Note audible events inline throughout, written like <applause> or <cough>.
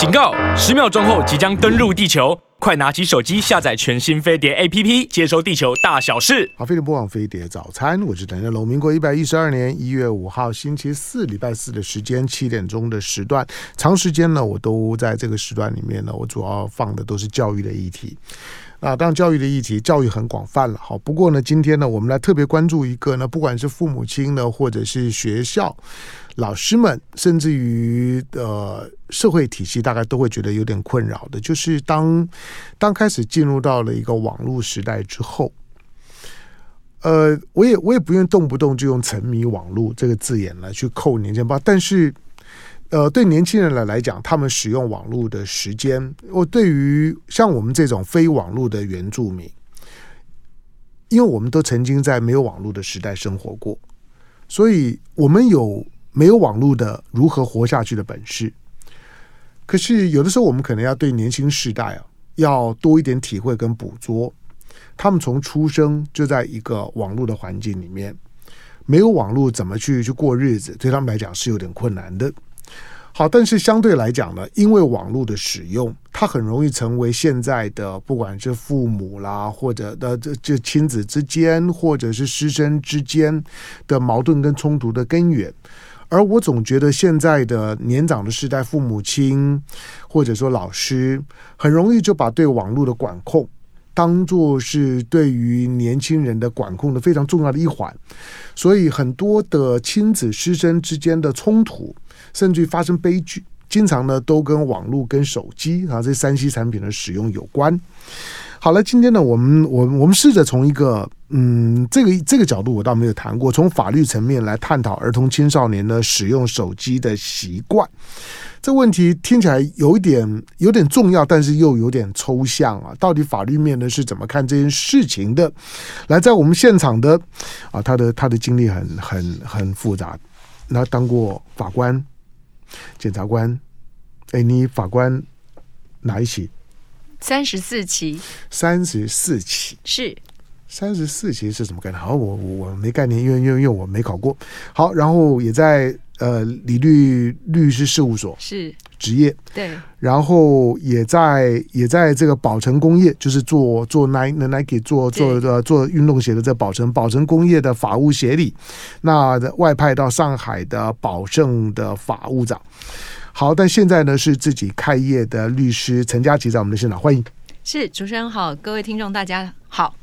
警告！十秒钟后即将登陆地球，快拿起手机下载全新飞碟 APP，接收地球大小事。好，飞碟播放飞碟早餐，我是邓家龙。民国一百一十二年一月五号星期四，礼拜四的时间，七点钟的时段，长时间呢，我都在这个时段里面呢，我主要放的都是教育的议题。啊，当然教育的议题，教育很广泛了。好，不过呢，今天呢，我们来特别关注一个呢，不管是父母亲呢，或者是学校老师们，甚至于呃社会体系，大概都会觉得有点困扰的，就是当当开始进入到了一个网络时代之后，呃，我也我也不愿动不动就用沉迷网络这个字眼来去扣年轻吧，但是。呃，对年轻人来来讲，他们使用网络的时间，我对于像我们这种非网络的原住民，因为我们都曾经在没有网络的时代生活过，所以我们有没有网络的如何活下去的本事。可是有的时候，我们可能要对年轻世代啊，要多一点体会跟捕捉。他们从出生就在一个网络的环境里面，没有网络怎么去去过日子，对他们来讲是有点困难的。好，但是相对来讲呢，因为网络的使用，它很容易成为现在的不管是父母啦，或者的这这亲子之间，或者是师生之间的矛盾跟冲突的根源。而我总觉得现在的年长的世代，父母亲或者说老师，很容易就把对网络的管控当做是对于年轻人的管控的非常重要的一环，所以很多的亲子师生之间的冲突。甚至于发生悲剧，经常呢都跟网络、跟手机啊这三 C 产品的使用有关。好了，今天呢，我们我我们试着从一个嗯这个这个角度，我倒没有谈过，从法律层面来探讨儿童青少年的使用手机的习惯。这问题听起来有一点有点重要，但是又有点抽象啊。到底法律面呢是怎么看这件事情的？来，在我们现场的啊，他的他的经历很很很复杂，他当过法官。检察官，哎，你法官哪一起？三十四期。三十四期是三十四期是什么概念？好，我我没概念，因为因为因为我没考过。好，然后也在呃理律律师事务所是职业对，然后也在也在这个宝成工业，就是做做 Nike Nike 做做做做运动鞋的这宝成宝成工业的法务协理，那外派到上海的宝盛的法务长。好，但现在呢是自己开业的律师陈家琪在我们的现场，欢迎。是主持人好，各位听众大家好。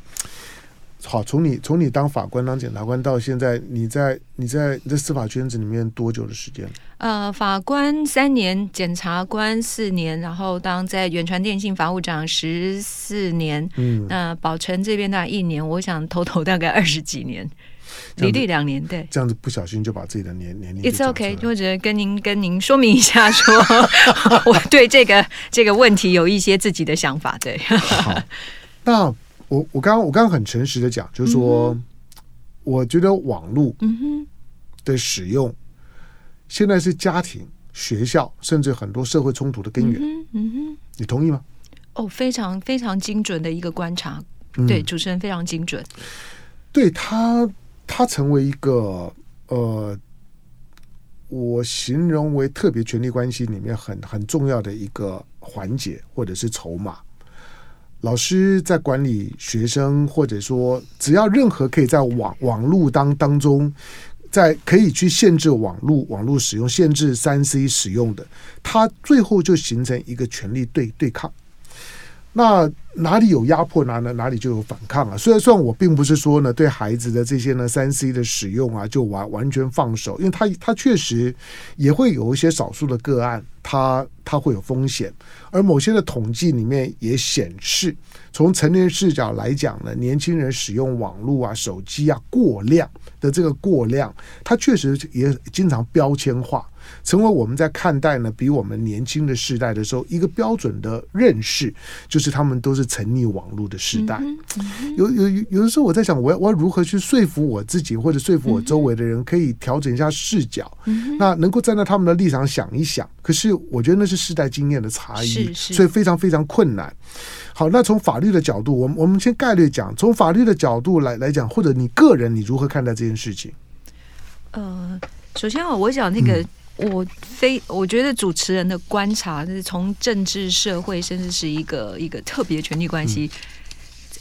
好，从你从你当法官当检察官到现在，你在你在你在司法圈子里面多久的时间？呃，法官三年，检察官四年，然后当在远传电信法务长十四年，嗯，那宝成这边大概一年，我想头头大概二十几年，离地两年，对，这样子不小心就把自己的年年龄。It's OK，或者跟您跟您说明一下说，说 <laughs> 我对这个这个问题有一些自己的想法，对。好，那。我我刚刚我刚刚很诚实的讲，就是说，嗯、我觉得网络的使用，现在是家庭、学校，甚至很多社会冲突的根源。嗯嗯哼，你同意吗？哦，非常非常精准的一个观察，对、嗯、主持人非常精准。对他，他成为一个呃，我形容为特别权力关系里面很很重要的一个环节，或者是筹码。老师在管理学生，或者说只要任何可以在网网络当当中，在可以去限制网络网络使用、限制三 C 使用的，他最后就形成一个权力对对抗。那哪里有压迫，哪哪哪里就有反抗啊！虽然说我并不是说呢，对孩子的这些呢三 C 的使用啊，就完完全放手，因为他他确实也会有一些少数的个案，他他会有风险。而某些的统计里面也显示，从成年视角来讲呢，年轻人使用网络啊、手机啊过量的这个过量，他确实也经常标签化。成为我们在看待呢，比我们年轻的世代的时候，一个标准的认识，就是他们都是沉溺网络的时代。有有有的时候，我在想，我要我要如何去说服我自己，或者说服我周围的人，可以调整一下视角，那能够站在他们的立场想一想。可是我觉得那是世代经验的差异，所以非常非常困难。好，那从法律的角度，我们我们先概略讲，从法律的角度来来讲，或者你个人你如何看待这件事情？呃，首先啊，我讲那个。我非我觉得主持人的观察，就是从政治、社会，甚至是一个一个特别权力关系。嗯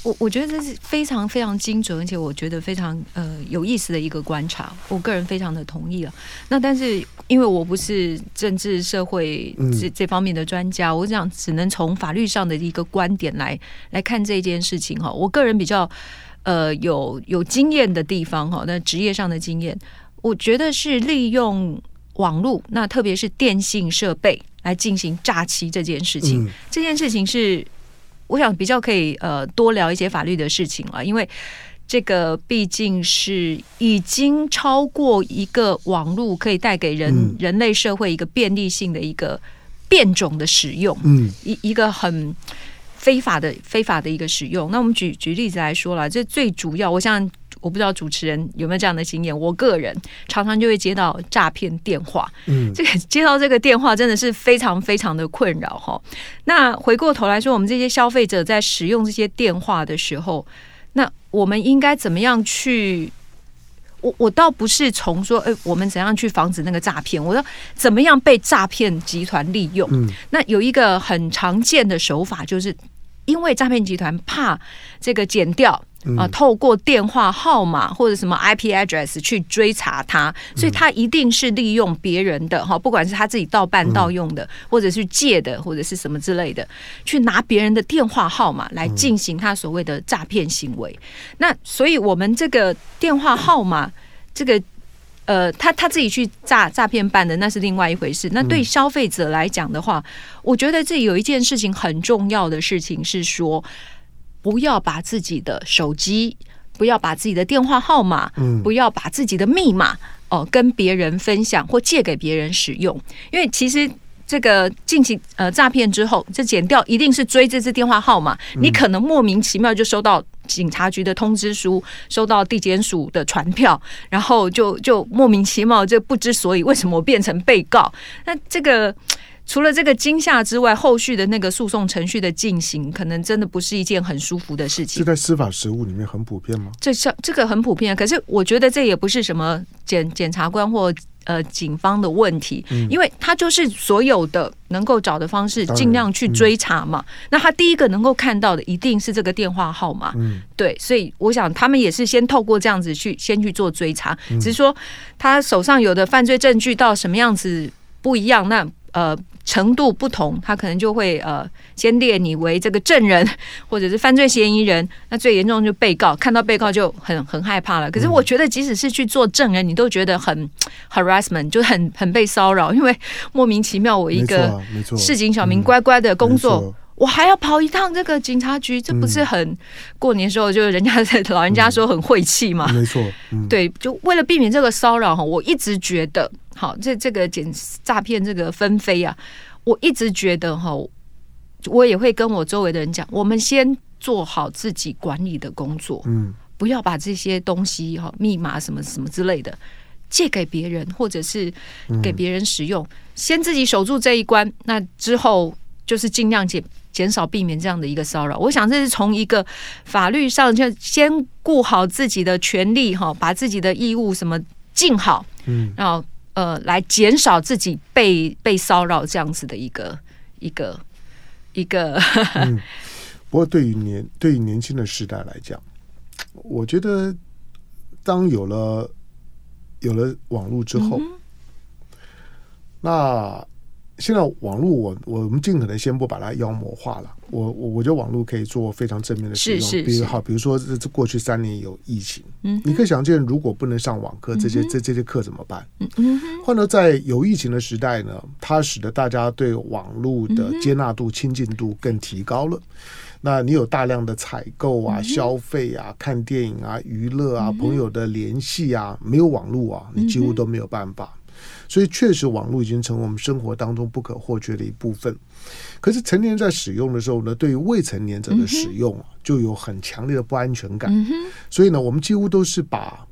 我我觉得这是非常非常精准，而且我觉得非常呃有意思的一个观察，我个人非常的同意了。那但是因为我不是政治社会这这方面的专家，我想只能从法律上的一个观点来来看这件事情哈。我个人比较呃有有经验的地方哈，那职业上的经验，我觉得是利用网络，那特别是电信设备来进行诈欺这件事情，这件事情是。我想比较可以呃多聊一些法律的事情了，因为这个毕竟是已经超过一个网络可以带给人、嗯、人类社会一个便利性的一个变种的使用，嗯，一一个很非法的非法的一个使用。那我们举举例子来说了，这最主要，我想。我不知道主持人有没有这样的经验，我个人常常就会接到诈骗电话，嗯，这个接到这个电话真的是非常非常的困扰哈。那回过头来说，我们这些消费者在使用这些电话的时候，那我们应该怎么样去？我我倒不是从说，哎，我们怎样去防止那个诈骗？我说怎么样被诈骗集团利用？嗯，那有一个很常见的手法，就是因为诈骗集团怕这个剪掉。啊，透过电话号码或者什么 IP address 去追查他，所以他一定是利用别人的哈，不管是他自己盗办盗用的，或者是借的，或者是什么之类的，去拿别人的电话号码来进行他所谓的诈骗行为。那所以我们这个电话号码，这个呃，他他自己去诈诈骗办的，那是另外一回事。那对消费者来讲的话，我觉得这有一件事情很重要的事情是说。不要把自己的手机，不要把自己的电话号码，嗯，不要把自己的密码哦跟别人分享或借给别人使用，因为其实这个进行呃诈骗之后，这剪掉一定是追这支电话号码，你可能莫名其妙就收到警察局的通知书，收到地检署的传票，然后就就莫名其妙就不知所以，为什么我变成被告？那这个。除了这个惊吓之外，后续的那个诉讼程序的进行，可能真的不是一件很舒服的事情。是在司法实务里面很普遍吗？这像这个很普遍，可是我觉得这也不是什么检检察官或呃警方的问题，嗯，因为他就是所有的能够找的方式，尽量去追查嘛，嗯。那他第一个能够看到的一定是这个电话号码，嗯，对，所以我想他们也是先透过这样子去先去做追查，只是说他手上有的犯罪证据到什么样子不一样，那呃。程度不同，他可能就会呃，先列你为这个证人，或者是犯罪嫌疑人。那最严重就被告，看到被告就很很害怕了。可是我觉得，即使是去做证人，你都觉得很 harassment，就很很被骚扰，因为莫名其妙，我一个市井小民乖乖的工作，我还要跑一趟这个警察局，这不是很过年时候就人家在老人家说很晦气嘛？没错，对，就为了避免这个骚扰哈，我一直觉得。好，这这个检诈骗这个纷飞啊，我一直觉得哈，我也会跟我周围的人讲，我们先做好自己管理的工作，嗯，不要把这些东西哈、密码什么什么之类的借给别人，或者是给别人使用，先自己守住这一关，那之后就是尽量减减少避免这样的一个骚扰。我想这是从一个法律上就先顾好自己的权利哈，把自己的义务什么尽好，嗯，然后。呃，来减少自己被被骚扰这样子的一个一个一个。嗯，不过对于年对于年轻的时代来讲，我觉得当有了有了网络之后，嗯、那。现在网络，我我们尽可能先不把它妖魔化了。我我我觉得网络可以做非常正面的使用，是是是，比如好，比如说这这过去三年有疫情，嗯，你可以想见，如果不能上网课，这些这这些课怎么办？嗯嗯，换到在有疫情的时代呢，它使得大家对网络的接纳度、亲近度更提高了。那你有大量的采购啊、消费啊、看电影啊、娱乐啊、朋友的联系啊，没有网络啊，你几乎都没有办法。所以，确实，网络已经成为我们生活当中不可或缺的一部分。可是，成年人在使用的时候呢，对于未成年者的使用就有很强烈的不安全感。所以呢，我们几乎都是把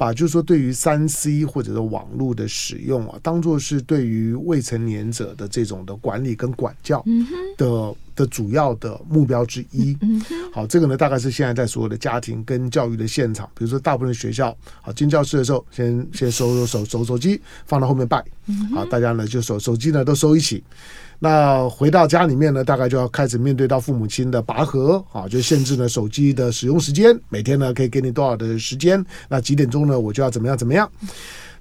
把就是说对于三 C 或者是网络的使用啊，当做是对于未成年者的这种的管理跟管教的的主要的目标之一。好，这个呢，大概是现在在所有的家庭跟教育的现场，比如说大部分的学校，好进教室的时候，先先收收手手手机放到后面拜，好，大家呢就手手机呢都收一起。那回到家里面呢，大概就要开始面对到父母亲的拔河啊，就限制了手机的使用时间，每天呢可以给你多少的时间，那几点钟呢我就要怎么样怎么样。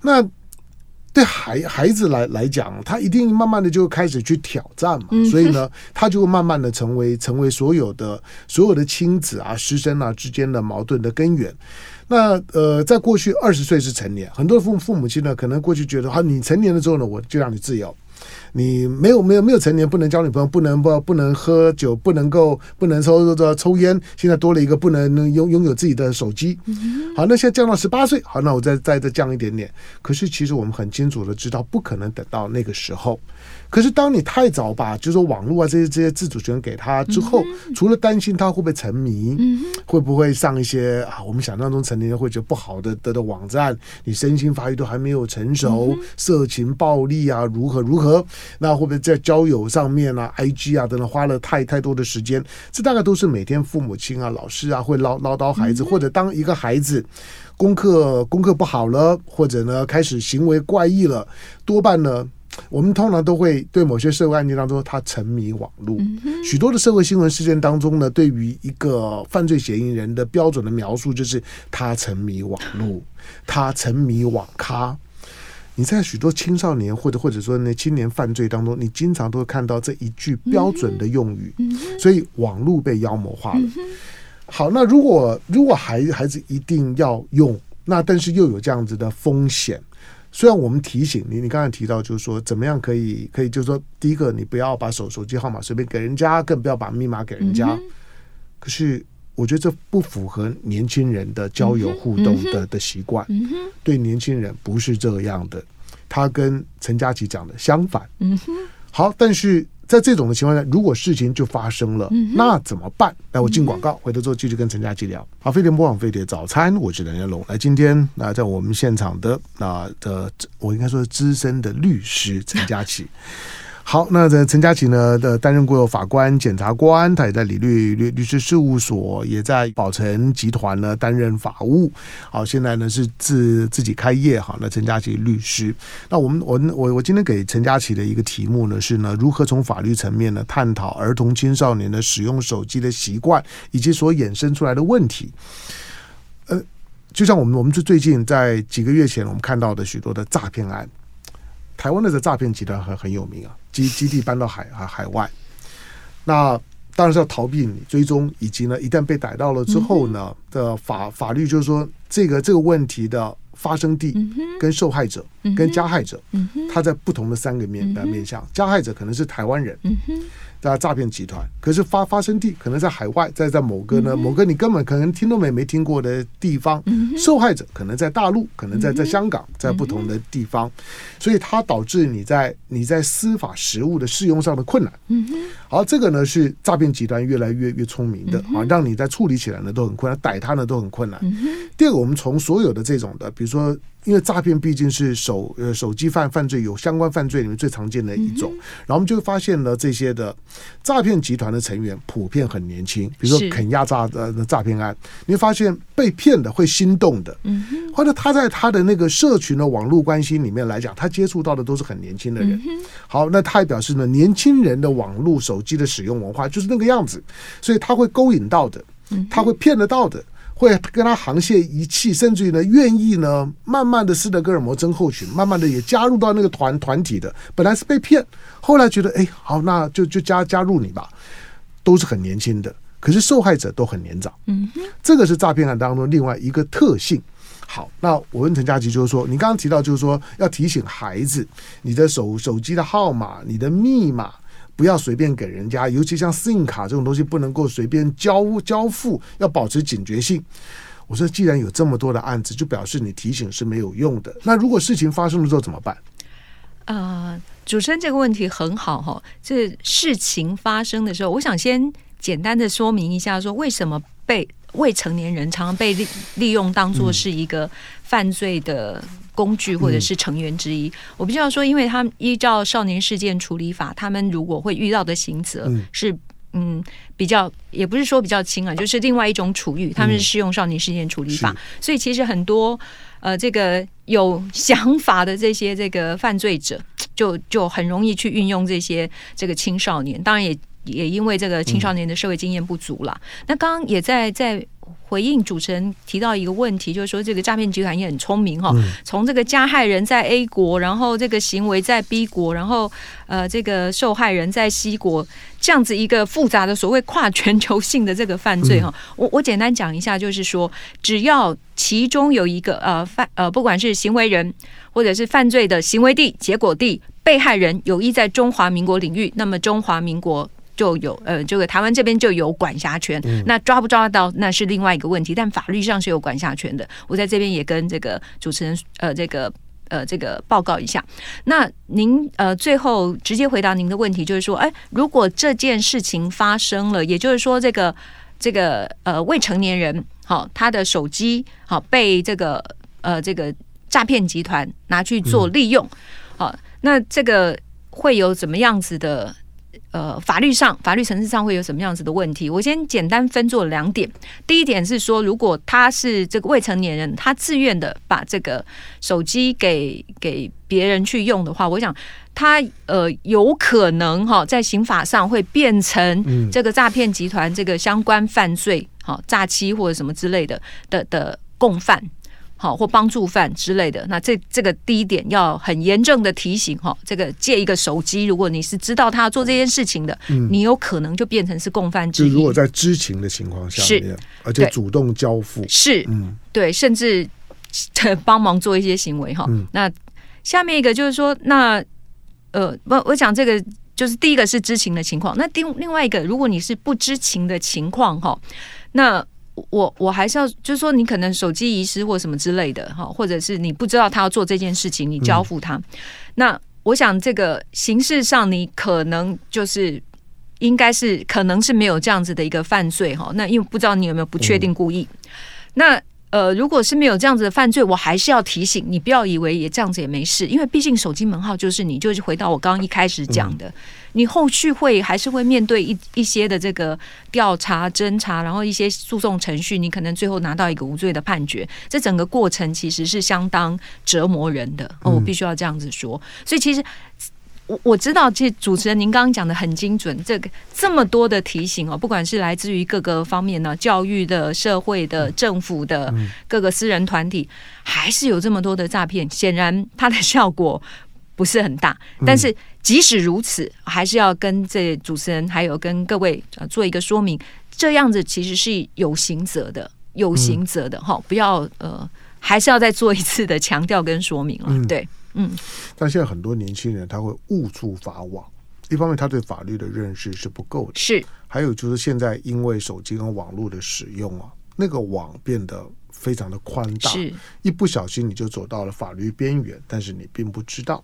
那对孩孩子来来讲，他一定慢慢的就开始去挑战嘛，所以呢，他就会慢慢的成为成为所有的所有的亲子啊师生啊之间的矛盾的根源。那呃，在过去二十岁是成年，很多父父母亲呢，可能过去觉得啊，你成年了之后呢，我就让你自由。你没有没有没有成年，不能交女朋友，不能不不能喝酒，不能够不能抽抽抽烟。现在多了一个，不能拥拥有自己的手机。好，那现在降到十八岁，好，那我再再再降一点点。可是其实我们很清楚的知道，不可能等到那个时候。可是，当你太早把就是说网络啊这些这些自主权给他之后，除了担心他会不会沉迷，会不会上一些啊我们想象中成年人会觉得不好的的的网站，你身心发育都还没有成熟，色情暴力啊如何如何，那会不会在交友上面啊，IG 啊等等花了太太多的时间？这大概都是每天父母亲啊、老师啊会唠唠叨孩子，或者当一个孩子功课功课不好了，或者呢开始行为怪异了，多半呢。我们通常都会对某些社会案件当中，他沉迷网络。许多的社会新闻事件当中呢，对于一个犯罪嫌疑人的标准的描述就是他沉迷网络，<laughs> 他沉迷网咖。你在许多青少年或者或者说那青年犯罪当中，你经常都会看到这一句标准的用语。所以网络被妖魔化了。好，那如果如果孩孩子一定要用，那但是又有这样子的风险。虽然我们提醒你，你刚才提到就是说，怎么样可以可以，就是说，第一个，你不要把手手机号码随便给人家，更不要把密码给人家。可是，我觉得这不符合年轻人的交友互动的的习惯。对年轻人不是这样的，他跟陈佳琪讲的相反。好，但是。在这种的情况下，如果事情就发生了，嗯、那怎么办？来，我进广告，回头之后继续跟陈佳琪聊。好，飞碟播网飞碟早餐，我是梁家龙。来，今天那在我们现场的那的，我应该说资深的律师陈佳琪。好，那这陈佳琪呢的担任过法官、检察官，他也在李律律律师事务所，也在宝成集团呢担任法务。好，现在呢是自自己开业。哈，那陈佳琪律师，那我们我我我今天给陈佳琪的一个题目呢是呢，如何从法律层面呢探讨儿童青少年的使用手机的习惯以及所衍生出来的问题。呃，就像我们我们最最近在几个月前我们看到的许多的诈骗案。台湾的这诈骗集团很很有名啊，基基地搬到海海海外，那当然是要逃避你追踪，以及呢，一旦被逮到了之后呢的法法律就是说，这个这个问题的发生地跟受害者跟加害者，他在不同的三个面的面向，加害者可能是台湾人。在诈骗集团，可是发发生地可能在海外，在在某个呢，某个你根本可能听都没没听过的地方，受害者可能在大陆，可能在在香港，在不同的地方，所以它导致你在你在司法实务的适用上的困难。好，这个呢是诈骗集团越来越越聪明的啊，让你在处理起来呢都很困难，逮他呢都很困难。第二个，我们从所有的这种的，比如说。因为诈骗毕竟是手呃手机犯犯罪有相关犯罪里面最常见的一种，然后我们就发现了这些的诈骗集团的成员普遍很年轻，比如说肯亚诈的诈骗案，你会发现被骗的会心动的，嗯或者他在他的那个社群的网络关系里面来讲，他接触到的都是很年轻的人。好，那他也表示呢，年轻人的网络手机的使用文化就是那个样子，所以他会勾引到的，他会骗得到的。会跟他沆瀣一气，甚至于呢，愿意呢，慢慢的斯德哥尔摩症候群，慢慢的也加入到那个团团体的。本来是被骗，后来觉得，哎，好，那就就加加入你吧。都是很年轻的，可是受害者都很年长。嗯哼，这个是诈骗案当中另外一个特性。好，那我问陈佳琪，就是说，你刚刚提到，就是说要提醒孩子，你的手手机的号码，你的密码。不要随便给人家，尤其像 SIM 卡这种东西，不能够随便交交付，要保持警觉性。我说，既然有这么多的案子，就表示你提醒是没有用的。那如果事情发生了之后怎么办？啊、呃，主持人这个问题很好哈。这事情发生的时候，我想先简单的说明一下，说为什么被未成年人常常被利利用当做是一个犯罪的工具或者是成员之一。嗯、我必须要说，因为他们依照少年事件处理法，他们如果会遇到的刑责是嗯比较，也不是说比较轻啊，就是另外一种处遇，他们是适用少年事件处理法，嗯、所以其实很多呃这个有想法的这些这个犯罪者，就就很容易去运用这些这个青少年，当然也。也因为这个青少年的社会经验不足了。嗯、那刚刚也在在回应主持人提到一个问题，就是说这个诈骗集团也很聪明哈，从这个加害人在 A 国，然后这个行为在 B 国，然后呃这个受害人在 C 国，这样子一个复杂的所谓跨全球性的这个犯罪哈。我我简单讲一下，就是说只要其中有一个呃犯呃不管是行为人或者是犯罪的行为地、结果地、被害人有意在中华民国领域，那么中华民国。就有呃，这个台湾这边就有管辖权，嗯、那抓不抓得到那是另外一个问题，但法律上是有管辖权的。我在这边也跟这个主持人呃，这个呃，这个报告一下。那您呃，最后直接回答您的问题，就是说，哎，如果这件事情发生了，也就是说，这个这个呃未成年人好、哦，他的手机好、哦、被这个呃这个诈骗集团拿去做利用，好、嗯哦，那这个会有怎么样子的？呃，法律上、法律层次上会有什么样子的问题？我先简单分作两点。第一点是说，如果他是这个未成年人，他自愿的把这个手机给给别人去用的话，我想他呃有可能哈，在刑法上会变成这个诈骗集团这个相关犯罪，好诈欺或者什么之类的的的共犯。好，或帮助犯之类的，那这这个第一点要很严正的提醒哈，这个借一个手机，如果你是知道他要做这件事情的，嗯，你有可能就变成是共犯之一。就如果在知情的情况下，是，而且主动交付，是，嗯，对，甚至 <laughs> 帮忙做一些行为哈。嗯，那下面一个就是说，那呃，我我讲这个就是第一个是知情的情况，那另另外一个，如果你是不知情的情况哈，那。我我还是要，就是说，你可能手机遗失或什么之类的哈，或者是你不知道他要做这件事情，你交付他。嗯、那我想，这个形式上你可能就是应该是可能是没有这样子的一个犯罪哈。那因为不知道你有没有不确定故意。嗯、那呃，如果是没有这样子的犯罪，我还是要提醒你，不要以为也这样子也没事，因为毕竟手机门号就是你，就是回到我刚刚一开始讲的。嗯你后续会还是会面对一一些的这个调查侦查，然后一些诉讼程序，你可能最后拿到一个无罪的判决。这整个过程其实是相当折磨人的哦，我必须要这样子说。所以其实我我知道，这主持人您刚刚讲的很精准，这个这么多的提醒哦，不管是来自于各个方面呢，教育的、社会的、政府的各个私人团体，还是有这么多的诈骗，显然它的效果不是很大，但是。即使如此，还是要跟这主持人还有跟各位做一个说明，这样子其实是有刑责的，有刑责的哈，嗯、不要呃，还是要再做一次的强调跟说明了。嗯、对，嗯。但现在很多年轻人他会误触法网，一方面他对法律的认识是不够的，是；还有就是现在因为手机跟网络的使用啊，那个网变得非常的宽大，是。一不小心你就走到了法律边缘，但是你并不知道。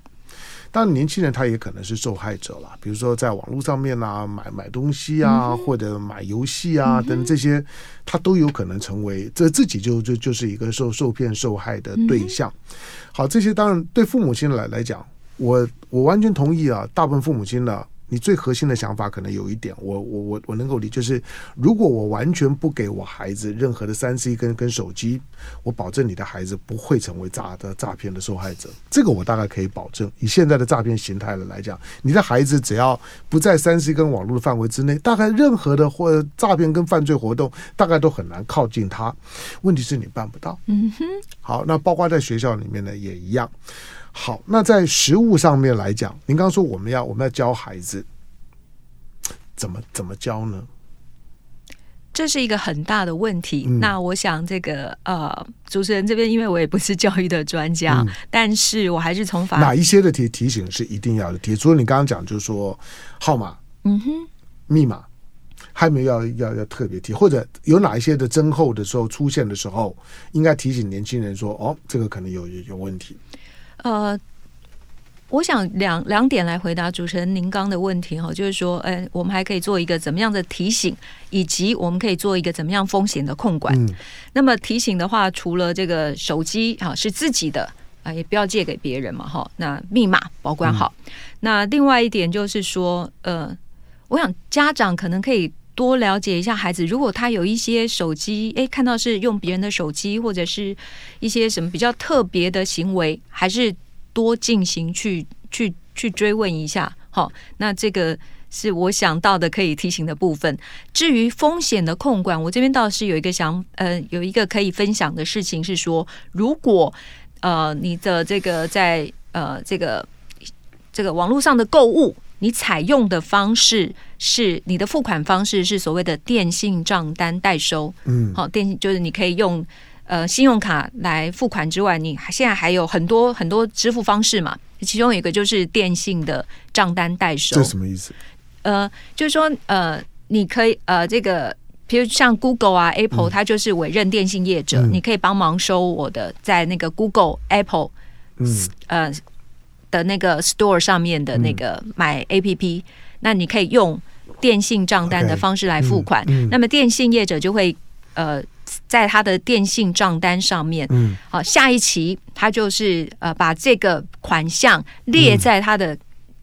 当然，年轻人他也可能是受害者了。比如说，在网络上面啊，买买东西啊，嗯、或者买游戏啊等这些，他都有可能成为这自己就就就是一个受受骗受害的对象。嗯、好，这些当然对父母亲来来讲，我我完全同意啊。大部分父母亲呢。你最核心的想法可能有一点，我我我我能够理，就是如果我完全不给我孩子任何的三 C 跟跟手机，我保证你的孩子不会成为诈的诈骗的受害者。这个我大概可以保证。以现在的诈骗形态的来讲，你的孩子只要不在三 C 跟网络的范围之内，大概任何的或诈骗跟犯罪活动，大概都很难靠近他。问题是你办不到。嗯哼。好，那包括在学校里面呢也一样。好，那在食物上面来讲，您刚刚说我们要我们要教孩子怎么怎么教呢？这是一个很大的问题。嗯、那我想这个呃，主持人这边，因为我也不是教育的专家，嗯、<laughs> 但是我还是从法哪一些的提提醒是一定要的提？除了你刚刚讲，就是说号码，嗯哼，密码，还没有要要要特别提，或者有哪一些的增厚的时候出现的时候，应该提醒年轻人说，哦，这个可能有有有问题。呃，我想两两点来回答主持人您刚的问题哈，就是说，哎，我们还可以做一个怎么样的提醒，以及我们可以做一个怎么样风险的控管。嗯、那么提醒的话，除了这个手机哈是自己的啊，也不要借给别人嘛哈。那密码保管好。嗯、那另外一点就是说，呃，我想家长可能可以多了解一下孩子，如果他有一些手机，哎，看到是用别人的手机，或者是一些什么比较特别的行为，还是。多进行去去去追问一下，好，那这个是我想到的可以提醒的部分。至于风险的控管，我这边倒是有一个想，呃，有一个可以分享的事情是说，如果呃你的这个在呃这个这个网络上的购物，你采用的方式是你的付款方式是所谓的电信账单代收，嗯，好，电信就是你可以用。呃，信用卡来付款之外，你现在还有很多很多支付方式嘛？其中有一个就是电信的账单代收。这什么意思？呃，就是说，呃，你可以呃，这个，比如像 Google 啊、Apple，它就是委任电信业者，嗯、你可以帮忙收我的在那个 Google、Apple，嗯，呃的那个 Store 上面的那个买 APP，、嗯、那你可以用电信账单的方式来付款。Okay, 嗯嗯、那么电信业者就会呃。在他的电信账单上面，嗯，好，下一期他就是呃把这个款项列在他的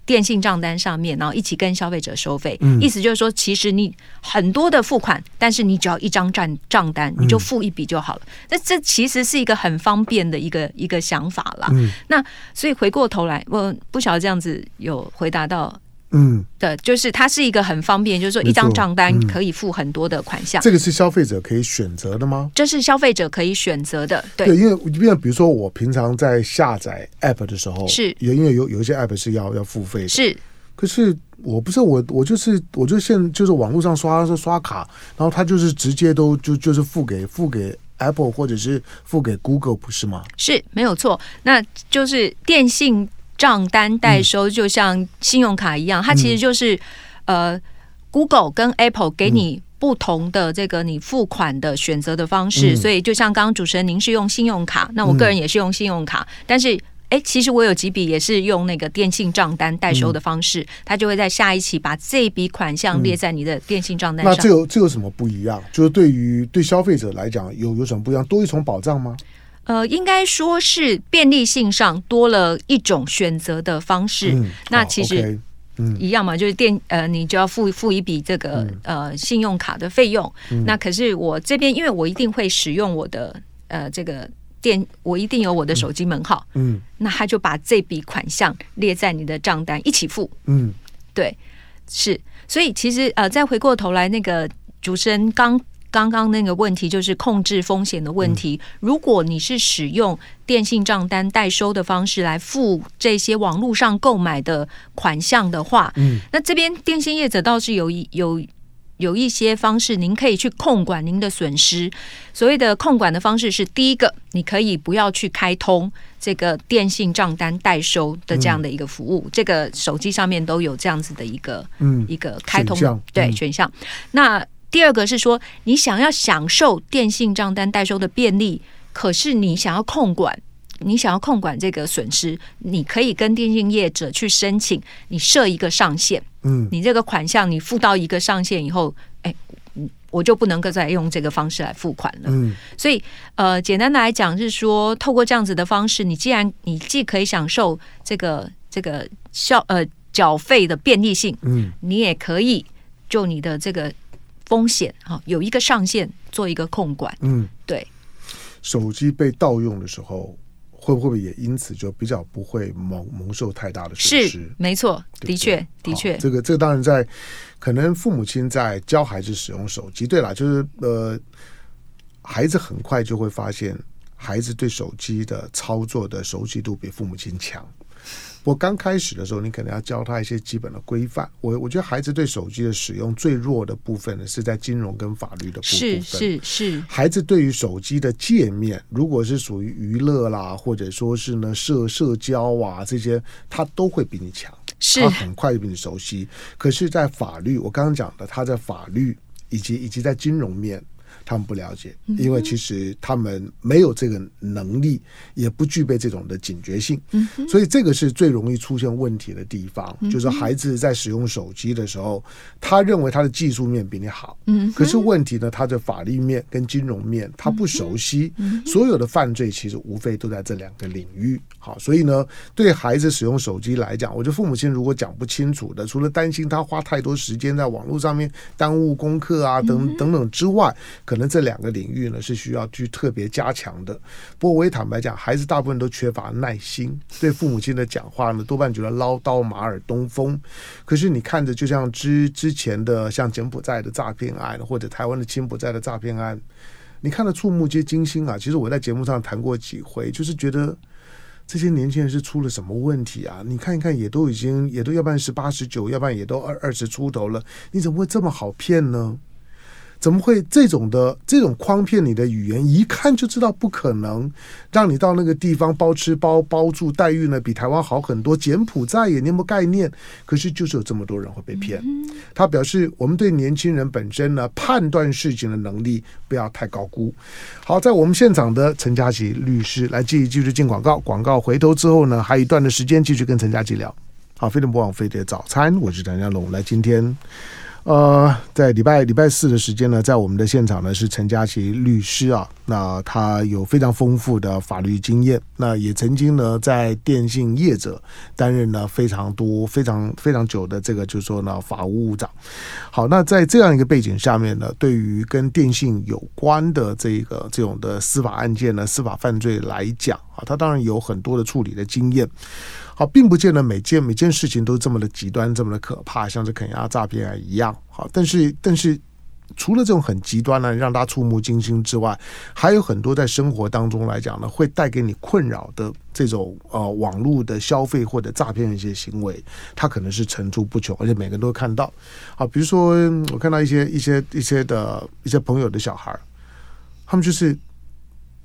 电信账单上面，然后一起跟消费者收费。意思就是说，其实你很多的付款，但是你只要一张账账单，你就付一笔就好了。那这其实是一个很方便的一个一个想法啦。那所以回过头来，我不晓得这样子有回答到。嗯，对，就是它是一个很方便，就是说一张账单可以付很多的款项。这个是消费者可以选择的吗？这是消费者可以选择的，对，对因为因为比如说我平常在下载 App 的时候，是，也因为有有一些 App 是要要付费的，是。可是我不是我我就是我就现就是网络上刷是刷卡，然后他就是直接都就就是付给付给 Apple 或者是付给 Google 不是吗？是没有错，那就是电信。账单代收就像信用卡一样，嗯、它其实就是呃，Google 跟 Apple 给你不同的这个你付款的选择的方式，嗯、所以就像刚刚主持人您是用信用卡，那我个人也是用信用卡，嗯、但是哎，其实我有几笔也是用那个电信账单代收的方式，嗯、它就会在下一期把这笔款项列在你的电信账单上。那这有这有什么不一样？就是对于对消费者来讲，有有什么不一样？多一重保障吗？呃，应该说是便利性上多了一种选择的方式。嗯、那其实一样嘛，就是电呃，你就要付付一笔这个、嗯、呃信用卡的费用。嗯、那可是我这边，因为我一定会使用我的呃这个电，我一定有我的手机门号。嗯，那他就把这笔款项列在你的账单一起付。嗯，对，是。所以其实呃，再回过头来，那个主持人刚。刚刚那个问题就是控制风险的问题。如果你是使用电信账单代收的方式来付这些网络上购买的款项的话，嗯，那这边电信业者倒是有一有有一些方式，您可以去控管您的损失。所谓的控管的方式是：第一个，你可以不要去开通这个电信账单代收的这样的一个服务，这个手机上面都有这样子的一个嗯一个开通对选项。那第二个是说，你想要享受电信账单代收的便利，可是你想要控管，你想要控管这个损失，你可以跟电信业者去申请，你设一个上限。嗯，你这个款项你付到一个上限以后，哎，我就不能够再用这个方式来付款了。嗯，所以呃，简单的来讲是说，透过这样子的方式，你既然你既可以享受这个这个消呃缴费的便利性，嗯，你也可以就你的这个。风险哈，有一个上限，做一个控管。嗯，对。手机被盗用的时候，会不会也因此就比较不会蒙蒙受太大的损失？是，没错，的确，的确。这个，这个当然在可能父母亲在教孩子使用手机，对啦，就是呃，孩子很快就会发现，孩子对手机的操作的熟悉度比父母亲强。我刚开始的时候，你可能要教他一些基本的规范。我我觉得孩子对手机的使用最弱的部分呢，是在金融跟法律的部分。是是是。孩子对于手机的界面，如果是属于娱乐啦，或者说是呢社社交啊这些，他都会比你强。是。他很快就比你熟悉。可是，在法律，我刚刚讲的，他在法律以及以及在金融面，他们不了解，因为其实他们没有这个能力，也不具备这种的警觉性，所以这个是最容易出现问题的地方。就是孩子在使用手机的时候，他认为他的技术面比你好，可是问题呢，他的法律面跟金融面他不熟悉，所有的犯罪其实无非都在这两个领域。好，所以呢，对孩子使用手机来讲，我觉得父母亲如果讲不清楚的，除了担心他花太多时间在网络上面耽误功课啊等等等之外，可能这两个领域呢是需要去特别加强的。不过我也坦白讲，孩子大部分都缺乏耐心，对父母亲的讲话呢多半觉得唠叨、马耳东风。可是你看着，就像之之前的像柬埔寨的诈骗案，或者台湾的柬埔寨的诈骗案，你看得触目皆惊心啊！其实我在节目上谈过几回，就是觉得。这些年轻人是出了什么问题啊？你看一看，也都已经也都要不然十八十九，要不然也都二二十出头了，你怎么会这么好骗呢？怎么会这种的这种诓骗你的语言，一看就知道不可能让你到那个地方包吃包包住，待遇呢比台湾好很多。柬埔寨也，你有没有概念？可是就是有这么多人会被骗。他表示，我们对年轻人本身呢判断事情的能力不要太高估。好，在我们现场的陈佳琪律师来继续继续进广告，广告回头之后呢，还有一段的时间继续跟陈佳琪聊。好，非常不枉飞的早餐，我是谭家龙，来今天。呃，在礼拜礼拜四的时间呢，在我们的现场呢是陈家琪律师啊，那他有非常丰富的法律经验，那也曾经呢在电信业者担任了非常多非常非常久的这个就是说呢法务部长。好，那在这样一个背景下面呢，对于跟电信有关的这个这种的司法案件呢，司法犯罪来讲啊，他当然有很多的处理的经验。好，并不见得每件每件事情都这么的极端，这么的可怕，像是肯亚诈骗案一样。好，但是但是除了这种很极端呢，让他触目惊心之外，还有很多在生活当中来讲呢，会带给你困扰的这种呃网络的消费或者诈骗的一些行为，它可能是层出不穷，而且每个人都会看到。好，比如说我看到一些一些一些的一些朋友的小孩，他们就是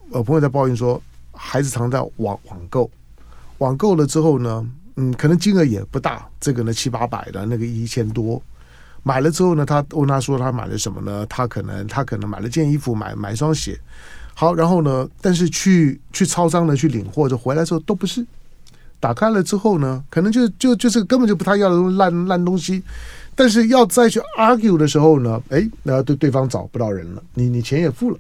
我朋友在抱怨说，孩子常在网网购。网购了之后呢，嗯，可能金额也不大，这个呢七八百的，那个一千多，买了之后呢，他问他说他买了什么呢？他可能他可能买了件衣服，买买双鞋，好，然后呢，但是去去超商呢去领货，就回来之后都不是，打开了之后呢，可能就就就是根本就不太要的烂烂东西，但是要再去 argue 的时候呢，哎，那对对方找不到人了，你你钱也付了。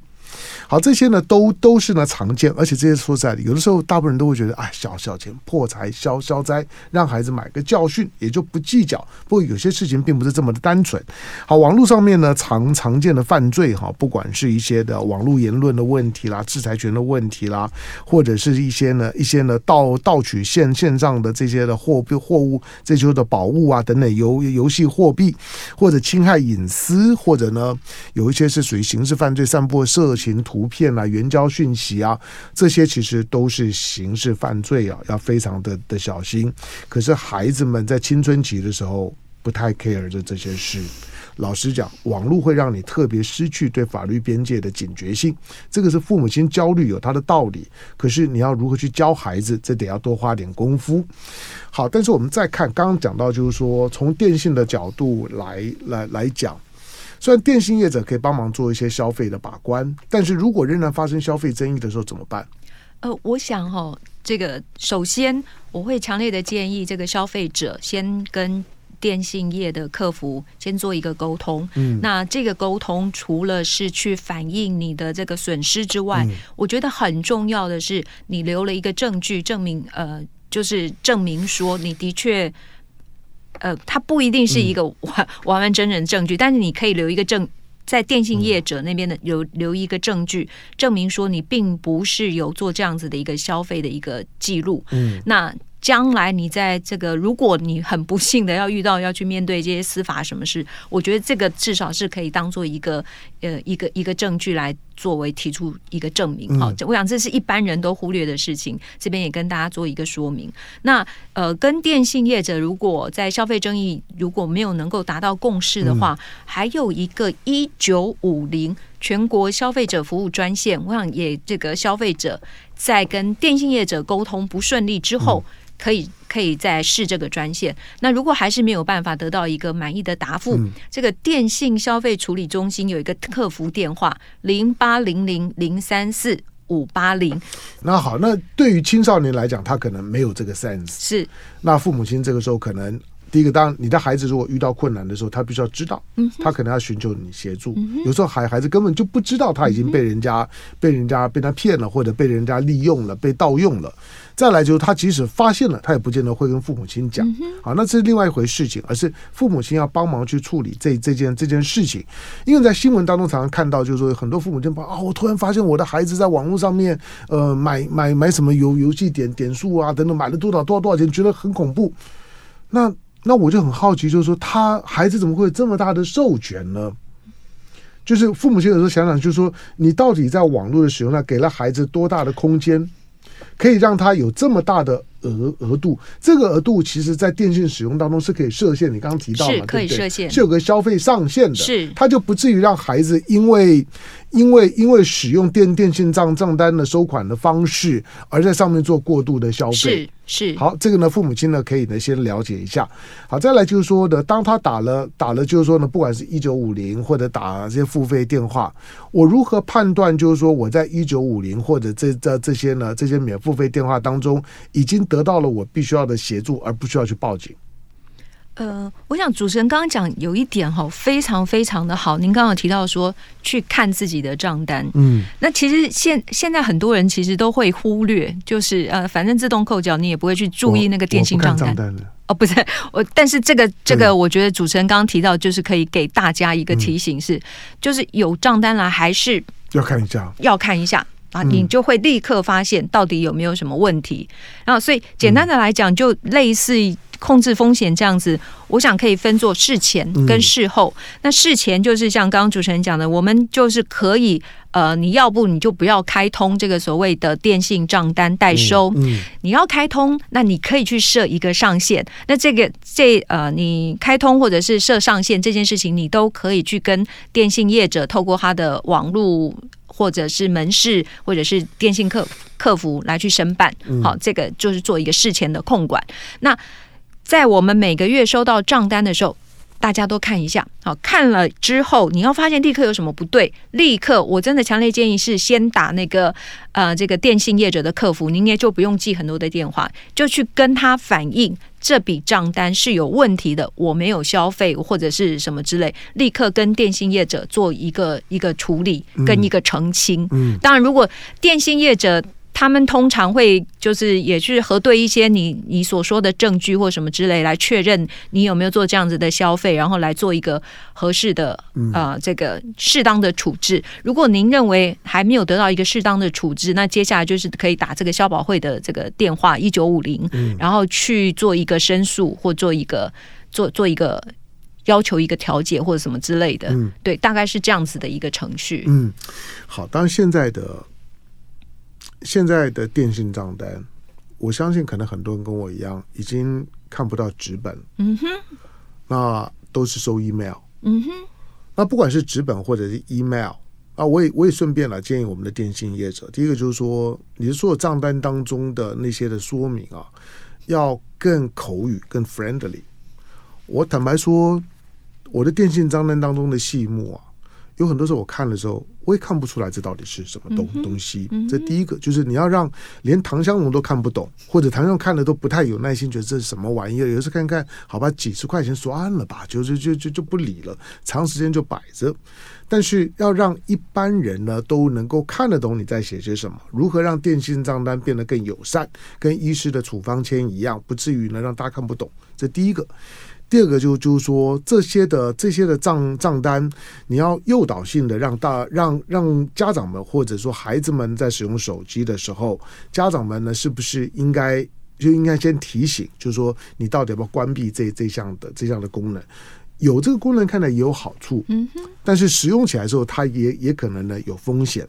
好，这些呢都都是呢常见，而且这些说实在的，有的时候大部分人都会觉得，哎，小小钱破财消消灾，让孩子买个教训，也就不计较。不过有些事情并不是这么的单纯。好，网络上面呢常常见的犯罪哈，不管是一些的网络言论的问题啦、制裁权的问题啦，或者是一些呢一些呢盗盗取线线上的这些的货币货物，这些的宝物啊等等游游戏货币，或者侵害隐私，或者呢有一些是属于刑事犯罪，散播色图。片啊，援交讯息啊，这些其实都是刑事犯罪啊，要非常的的小心。可是孩子们在青春期的时候不太 care 这这些事。老实讲，网络会让你特别失去对法律边界的警觉性，这个是父母亲焦虑有他的道理。可是你要如何去教孩子，这得要多花点功夫。好，但是我们再看刚刚讲到，就是说从电信的角度来来来讲。虽然电信业者可以帮忙做一些消费的把关，但是如果仍然发生消费争议的时候怎么办？呃，我想哈、哦，这个首先我会强烈的建议这个消费者先跟电信业的客服先做一个沟通。嗯，那这个沟通除了是去反映你的这个损失之外，嗯、我觉得很重要的是你留了一个证据，证明呃，就是证明说你的确。呃，它不一定是一个完 <laughs> 完完整整证据，但是你可以留一个证，在电信业者那边的留留一个证据，证明说你并不是有做这样子的一个消费的一个记录。嗯，那。将来你在这个，如果你很不幸的要遇到要去面对这些司法什么事，我觉得这个至少是可以当做一个呃一个一个证据来作为提出一个证明。好，我想这是一般人都忽略的事情，这边也跟大家做一个说明。那呃，跟电信业者如果在消费争议如果没有能够达到共识的话，还有一个一九五零全国消费者服务专线，我想也这个消费者在跟电信业者沟通不顺利之后。可以可以再试这个专线。那如果还是没有办法得到一个满意的答复，嗯、这个电信消费处理中心有一个客服电话零八零零零三四五八零。那好，那对于青少年来讲，他可能没有这个 sense。是。那父母亲这个时候可能。第一个，当你的孩子如果遇到困难的时候，他必须要知道，他可能要寻求你协助。有时候孩孩子根本就不知道他已经被人家被人家被他骗了，或者被人家利用了、被盗用了。再来就是他即使发现了，他也不见得会跟父母亲讲。好，那这是另外一回事情，而是父母亲要帮忙去处理这这件这件事情。因为在新闻当中常常看到，就是说很多父母亲把啊，我突然发现我的孩子在网络上面呃买买买什么游游戏点点数啊等等，买了多少多少多少钱，觉得很恐怖。那那我就很好奇，就是说他孩子怎么会有这么大的授权呢？就是父母亲有时候想想，就是说你到底在网络的使用上给了孩子多大的空间，可以让他有这么大的额额度？这个额度其实，在电信使用当中是可以设限。你刚刚提到嘛，是可以设限，是有个消费上限的，是它就不至于让孩子因为。因为因为使用电电信账账单的收款的方式，而在上面做过度的消费，是是好，这个呢，父母亲呢可以呢先了解一下。好，再来就是说呢，当他打了打了，就是说呢，不管是一九五零或者打这些付费电话，我如何判断就是说我在一九五零或者这这这些呢这些免付费电话当中已经得到了我必须要的协助，而不需要去报警。呃，我想主持人刚刚讲有一点哈，非常非常的好。您刚刚有提到说去看自己的账单，嗯，那其实现现在很多人其实都会忽略，就是呃，反正自动扣缴，你也不会去注意那个电信账单。单哦，不是我，但是这个这个，我觉得主持人刚刚提到，就是可以给大家一个提醒是，嗯、就是有账单来还是要看一下，要看一下啊，你就会立刻发现到底有没有什么问题。然后，所以简单的来讲，就类似于。控制风险这样子，我想可以分作事前跟事后。嗯、那事前就是像刚刚主持人讲的，我们就是可以，呃，你要不你就不要开通这个所谓的电信账单代收。嗯嗯、你要开通，那你可以去设一个上限。那这个这呃，你开通或者是设上限这件事情，你都可以去跟电信业者透过他的网络或者是门市或者是电信客客服来去申办。好，这个就是做一个事前的控管。那在我们每个月收到账单的时候，大家都看一下。好，看了之后，你要发现立刻有什么不对，立刻我真的强烈建议是先打那个呃这个电信业者的客服，您也就不用记很多的电话，就去跟他反映这笔账单是有问题的，我没有消费或者是什么之类，立刻跟电信业者做一个一个处理跟一个澄清。嗯，嗯当然如果电信业者。他们通常会就是也是核对一些你你所说的证据或什么之类，来确认你有没有做这样子的消费，然后来做一个合适的啊、呃、这个适当的处置。如果您认为还没有得到一个适当的处置，那接下来就是可以打这个消保会的这个电话一九五零，然后去做一个申诉或做一个做做一个要求一个调解或者什么之类的。嗯，对，大概是这样子的一个程序。嗯，好，当然现在的。现在的电信账单，我相信可能很多人跟我一样，已经看不到纸本。嗯哼，那都是收 email。嗯哼，那不管是纸本或者是 email 啊，我也我也顺便来建议我们的电信业者，第一个就是说，你所有账单当中的那些的说明啊，要更口语、更 friendly。我坦白说，我的电信账单当中的细目啊。有很多时候我看的时候，我也看不出来这到底是什么东东西。嗯嗯、这第一个就是你要让连唐香龙都看不懂，或者唐香龙看了都不太有耐心，觉得这是什么玩意儿。有时看看，好吧，几十块钱算了吧，就就就就就不理了，长时间就摆着。但是要让一般人呢都能够看得懂你在写些什么，如何让电信账单变得更友善，跟医师的处方签一样，不至于呢让大家看不懂。这第一个。第二个就就是说，这些的这些的账账单，你要诱导性的让大让让家长们或者说孩子们在使用手机的时候，家长们呢是不是应该就应该先提醒，就是说你到底要不要关闭这这项的这项的功能？有这个功能看来也有好处，嗯哼，但是使用起来的时候，它也也可能呢有风险。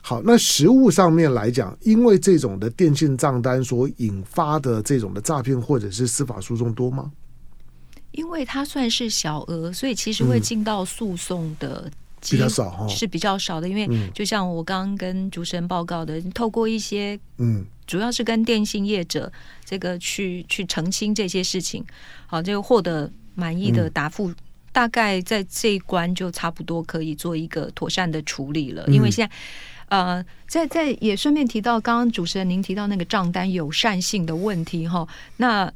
好，那实物上面来讲，因为这种的电信账单所引发的这种的诈骗或者是司法诉讼多吗？因为它算是小额，所以其实会进到诉讼的比较少，是比较少的。因为就像我刚刚跟主持人报告的，透过一些嗯主要是跟电信业者这个去去澄清这些事情，好，就获得满意的答复，嗯、大概在这一关就差不多可以做一个妥善的处理了。嗯、因为现在，呃，在在也顺便提到，刚刚主持人您提到那个账单友善性的问题哈，那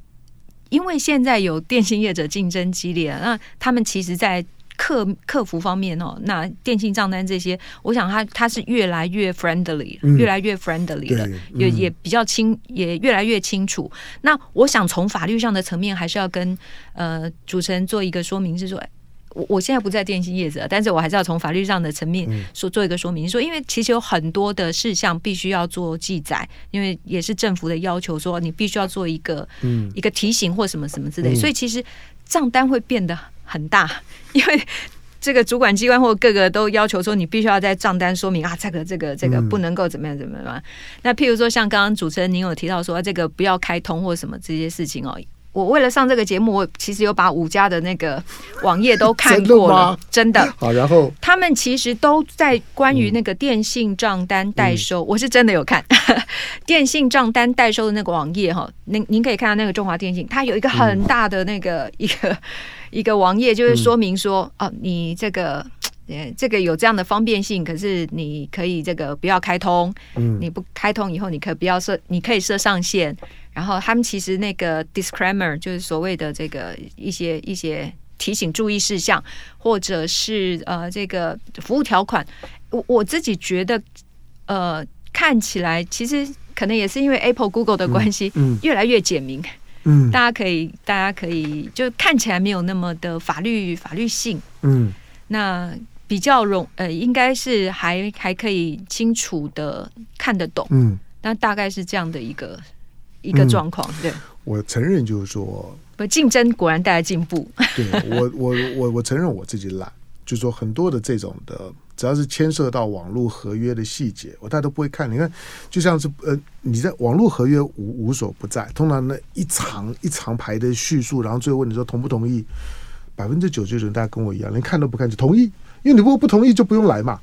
因为现在有电信业者竞争激烈，那他们其实在。客客服方面哦，那电信账单这些，我想他他是越来越 friendly，、嗯、越来越 friendly 了，嗯、也也比较清，也越来越清楚。那我想从法律上的层面，还是要跟呃主持人做一个说明，是说，我我现在不在电信业者，但是我还是要从法律上的层面说做一个说明，说因为其实有很多的事项必须要做记载，因为也是政府的要求，说你必须要做一个嗯一个提醒或什么什么之类，所以其实账单会变得。很大，因为这个主管机关或各个都要求说，你必须要在账单说明啊，这个这个这个不能够怎么样怎么样。嗯、那譬如说，像刚刚主持人您有提到说，这个不要开通或什么这些事情哦。我为了上这个节目，我其实有把五家的那个网页都看过了，真的。<laughs> 好，然后他们其实都在关于那个电信账单代收，嗯、我是真的有看 <laughs> 电信账单代收的那个网页哈。您您可以看到那个中华电信，它有一个很大的那个一个。<laughs> 一个网页就是说明说，嗯、哦，你这个，呃，这个有这样的方便性，可是你可以这个不要开通，嗯，你不开通以后，你可以不要设，你可以设上限。然后他们其实那个 disclaimer 就是所谓的这个一些一些提醒注意事项，或者是呃这个服务条款，我我自己觉得，呃，看起来其实可能也是因为 Apple Google 的关系，嗯，嗯越来越简明。嗯，大家可以，大家可以，就看起来没有那么的法律法律性，嗯，那比较容，呃，应该是还还可以清楚的看得懂，嗯，那大概是这样的一个一个状况，对。我承认，就是说，不，竞争果然带来进步。对我，我我我承认我自己懒，就是说很多的这种的。只要是牵涉到网络合约的细节，我大家都不会看。你看，就像是呃，你在网络合约无无所不在，通常那一长一长排的叙述，然后最后问你说同不同意，百分之九十九人大家跟我一样，连看都不看就同意，因为你如果不同意就不用来嘛。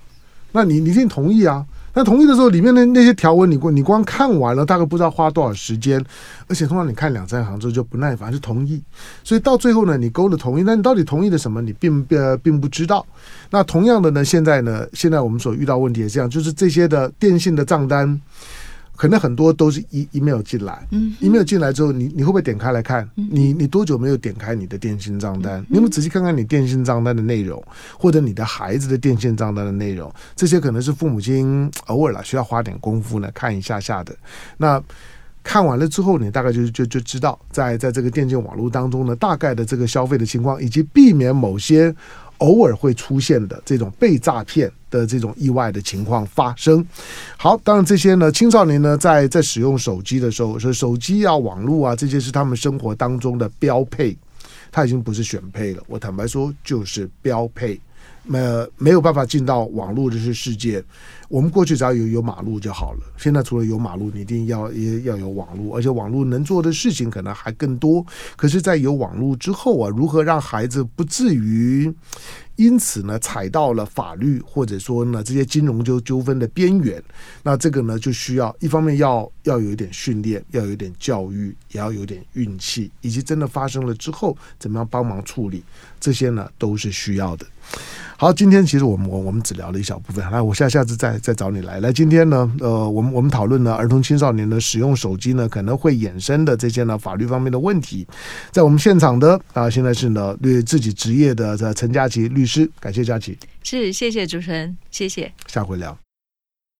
那你你一定同意啊。那同意的时候，里面的那些条文，你光你光看完了，大概不知道花多少时间，而且通常你看两三行之后就不耐烦，就同意。所以到最后呢，你勾了同意，那你到底同意的什么？你并呃并不知道。那同样的呢，现在呢，现在我们所遇到问题也是这样，就是这些的电信的账单。可能很多都是 e email 进来，email 进来之后，你你会不会点开来看？你你多久没有点开你的电信账单？你有没有仔细看看你电信账单的内容，或者你的孩子的电信账单的内容？这些可能是父母亲偶尔了需要花点功夫呢看一下下的。那看完了之后，你大概就就就知道在在这个电信网络当中呢，大概的这个消费的情况，以及避免某些。偶尔会出现的这种被诈骗的这种意外的情况发生。好，当然这些呢，青少年呢，在在使用手机的时候，说手机啊、网络啊，这些是他们生活当中的标配，它已经不是选配了。我坦白说，就是标配。呃，没有办法进到网络这些世界。我们过去只要有有马路就好了。现在除了有马路，你一定要也要有网络，而且网络能做的事情可能还更多。可是，在有网络之后啊，如何让孩子不至于因此呢踩到了法律或者说呢这些金融纠纠纷的边缘？那这个呢就需要一方面要要有一点训练，要有一点教育，也要有点运气，以及真的发生了之后怎么样帮忙处理，这些呢都是需要的。好，今天其实我们我我们只聊了一小部分，来，我下下次再再找你来。来，今天呢，呃，我们我们讨论呢儿童青少年呢使用手机呢可能会衍生的这些呢法律方面的问题，在我们现场的啊，现在是呢对自己职业的这陈佳琪律师，感谢佳琪，是谢谢主持人，谢谢，下回聊。